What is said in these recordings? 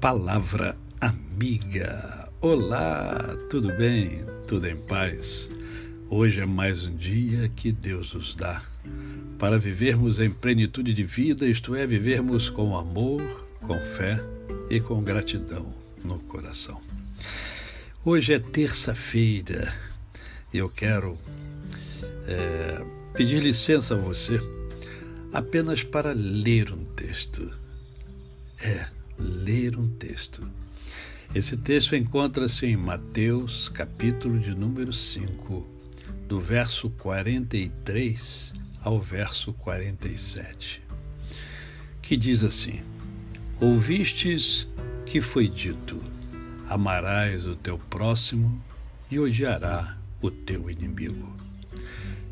Palavra Amiga. Olá, tudo bem? Tudo em paz? Hoje é mais um dia que Deus nos dá para vivermos em plenitude de vida, isto é, vivermos com amor, com fé e com gratidão no coração. Hoje é terça-feira e eu quero é, pedir licença a você apenas para ler um texto. É ler um texto. Esse texto encontra-se em Mateus, capítulo de número 5, do verso 43 ao verso 47, que diz assim: Ouvistes que foi dito: Amarás o teu próximo e odiará o teu inimigo.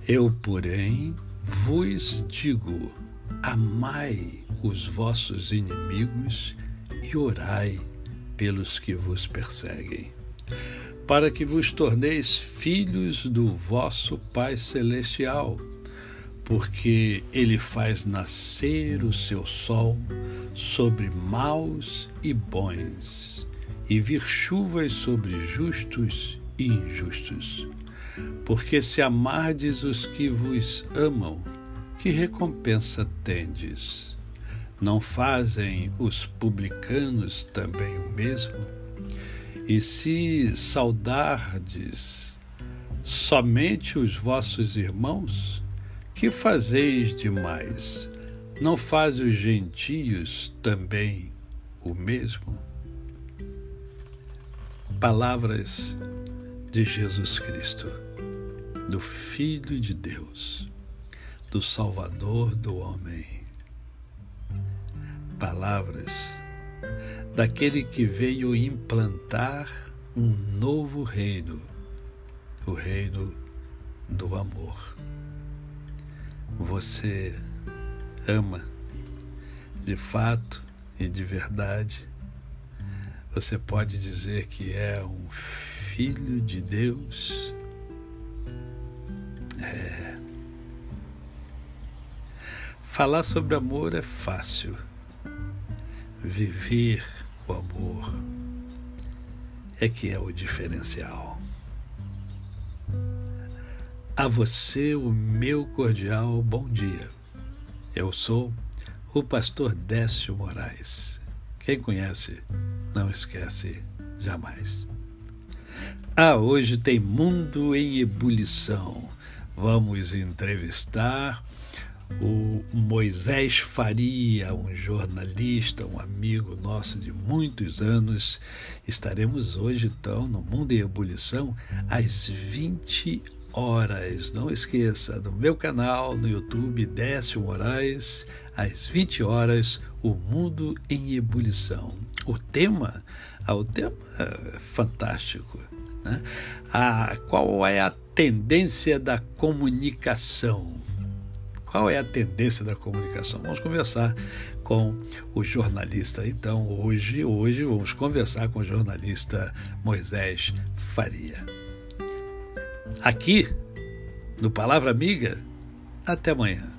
Eu, porém, vos digo: amai os vossos inimigos e orai pelos que vos perseguem, para que vos torneis filhos do vosso Pai Celestial, porque ele faz nascer o seu sol sobre maus e bons, e vir chuvas sobre justos e injustos. Porque se amardes os que vos amam, que recompensa tendes? Não fazem os publicanos também o mesmo? E se saudardes somente os vossos irmãos, que fazeis demais? Não fazem os gentios também o mesmo? Palavras de Jesus Cristo, do Filho de Deus, do Salvador do homem palavras daquele que veio implantar um novo reino, o reino do amor. Você ama de fato e de verdade. Você pode dizer que é um filho de Deus. É. Falar sobre amor é fácil viver o amor é que é o diferencial. A você o meu cordial bom dia. Eu sou o pastor Décio Moraes. Quem conhece, não esquece jamais. Ah, hoje tem Mundo em Ebulição. Vamos entrevistar o Moisés Faria, um jornalista, um amigo nosso de muitos anos. Estaremos hoje, então, no Mundo em Ebulição, às 20 horas. Não esqueça, no meu canal no YouTube, Décio Moraes, às 20 horas, O Mundo em Ebulição. O tema, ah, o tema é fantástico. Né? Ah, qual é a tendência da comunicação? Qual é a tendência da comunicação? Vamos conversar com o jornalista. Então, hoje, hoje vamos conversar com o jornalista Moisés Faria. Aqui, no Palavra Amiga, até amanhã.